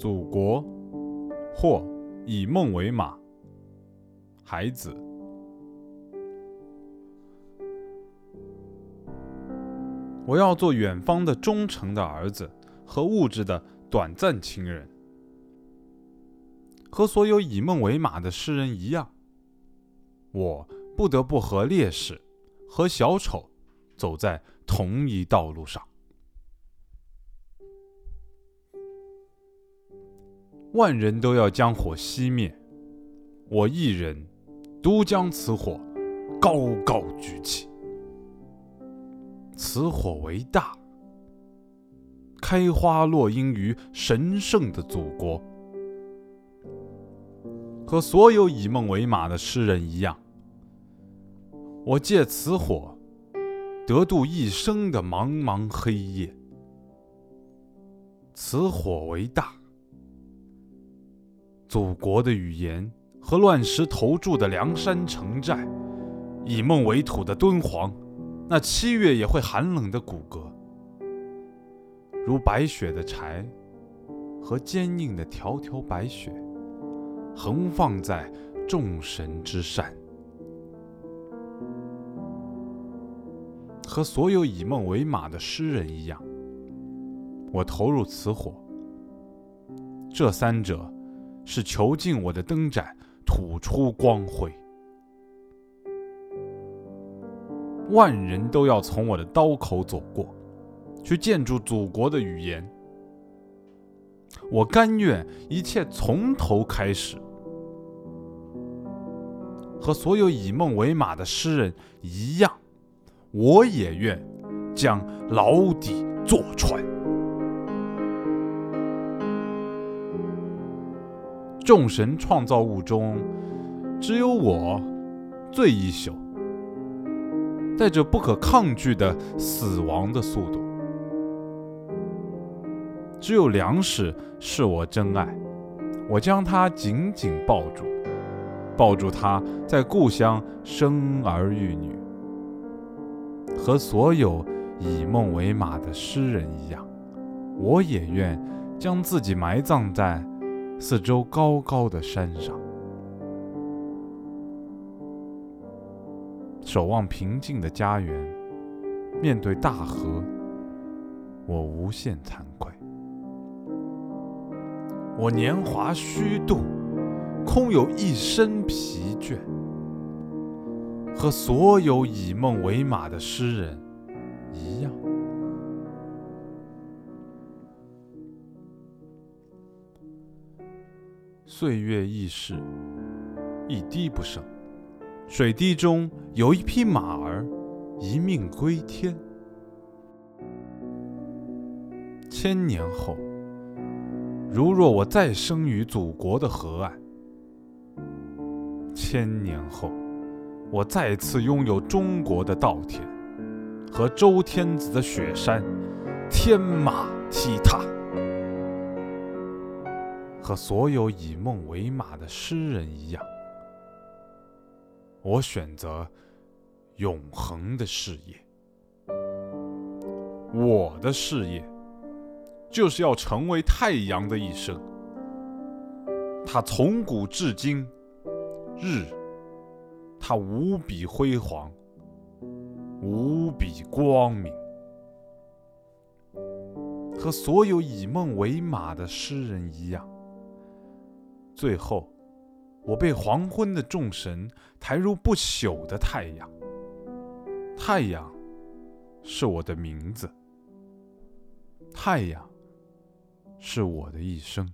祖国，或以梦为马。孩子，我要做远方的忠诚的儿子和物质的短暂情人，和所有以梦为马的诗人一样，我不得不和烈士和小丑走在同一道路上。万人都要将火熄灭，我一人独将此火高高举起。此火为大，开花落英于神圣的祖国。和所有以梦为马的诗人一样，我借此火得度一生的茫茫黑夜。此火为大。祖国的语言和乱石投筑的梁山城寨，以梦为土的敦煌，那七月也会寒冷的骨骼，如白雪的柴和坚硬的条条白雪，横放在众神之山。和所有以梦为马的诗人一样，我投入此火。这三者。是囚禁我的灯盏，吐出光辉。万人都要从我的刀口走过，去建筑祖国的语言。我甘愿一切从头开始，和所有以梦为马的诗人一样，我也愿将牢底坐穿。众神创造物中，只有我最优秀，带着不可抗拒的死亡的速度。只有粮食是我真爱，我将它紧紧抱住，抱住它在故乡生儿育女。和所有以梦为马的诗人一样，我也愿将自己埋葬在。四周高高的山上，守望平静的家园。面对大河，我无限惭愧。我年华虚度，空有一身疲倦。和所有以梦为马的诗人一样。岁月易逝，一滴不剩。水滴中有一匹马儿，一命归天。千年后，如若我再生于祖国的河岸；千年后，我再次拥有中国的稻田和周天子的雪山，天马踢踏。和所有以梦为马的诗人一样，我选择永恒的事业。我的事业就是要成为太阳的一生。它从古至今，日，它无比辉煌，无比光明。和所有以梦为马的诗人一样。最后，我被黄昏的众神抬入不朽的太阳。太阳是我的名字，太阳是我的一生。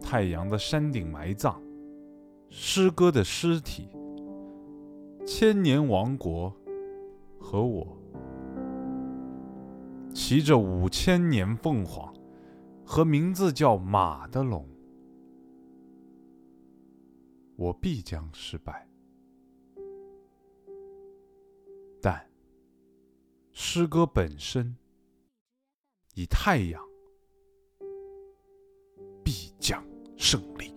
太阳的山顶埋葬诗歌的尸体，千年王国和我骑着五千年凤凰。和名字叫马的龙，我必将失败。但诗歌本身，以太阳，必将胜利。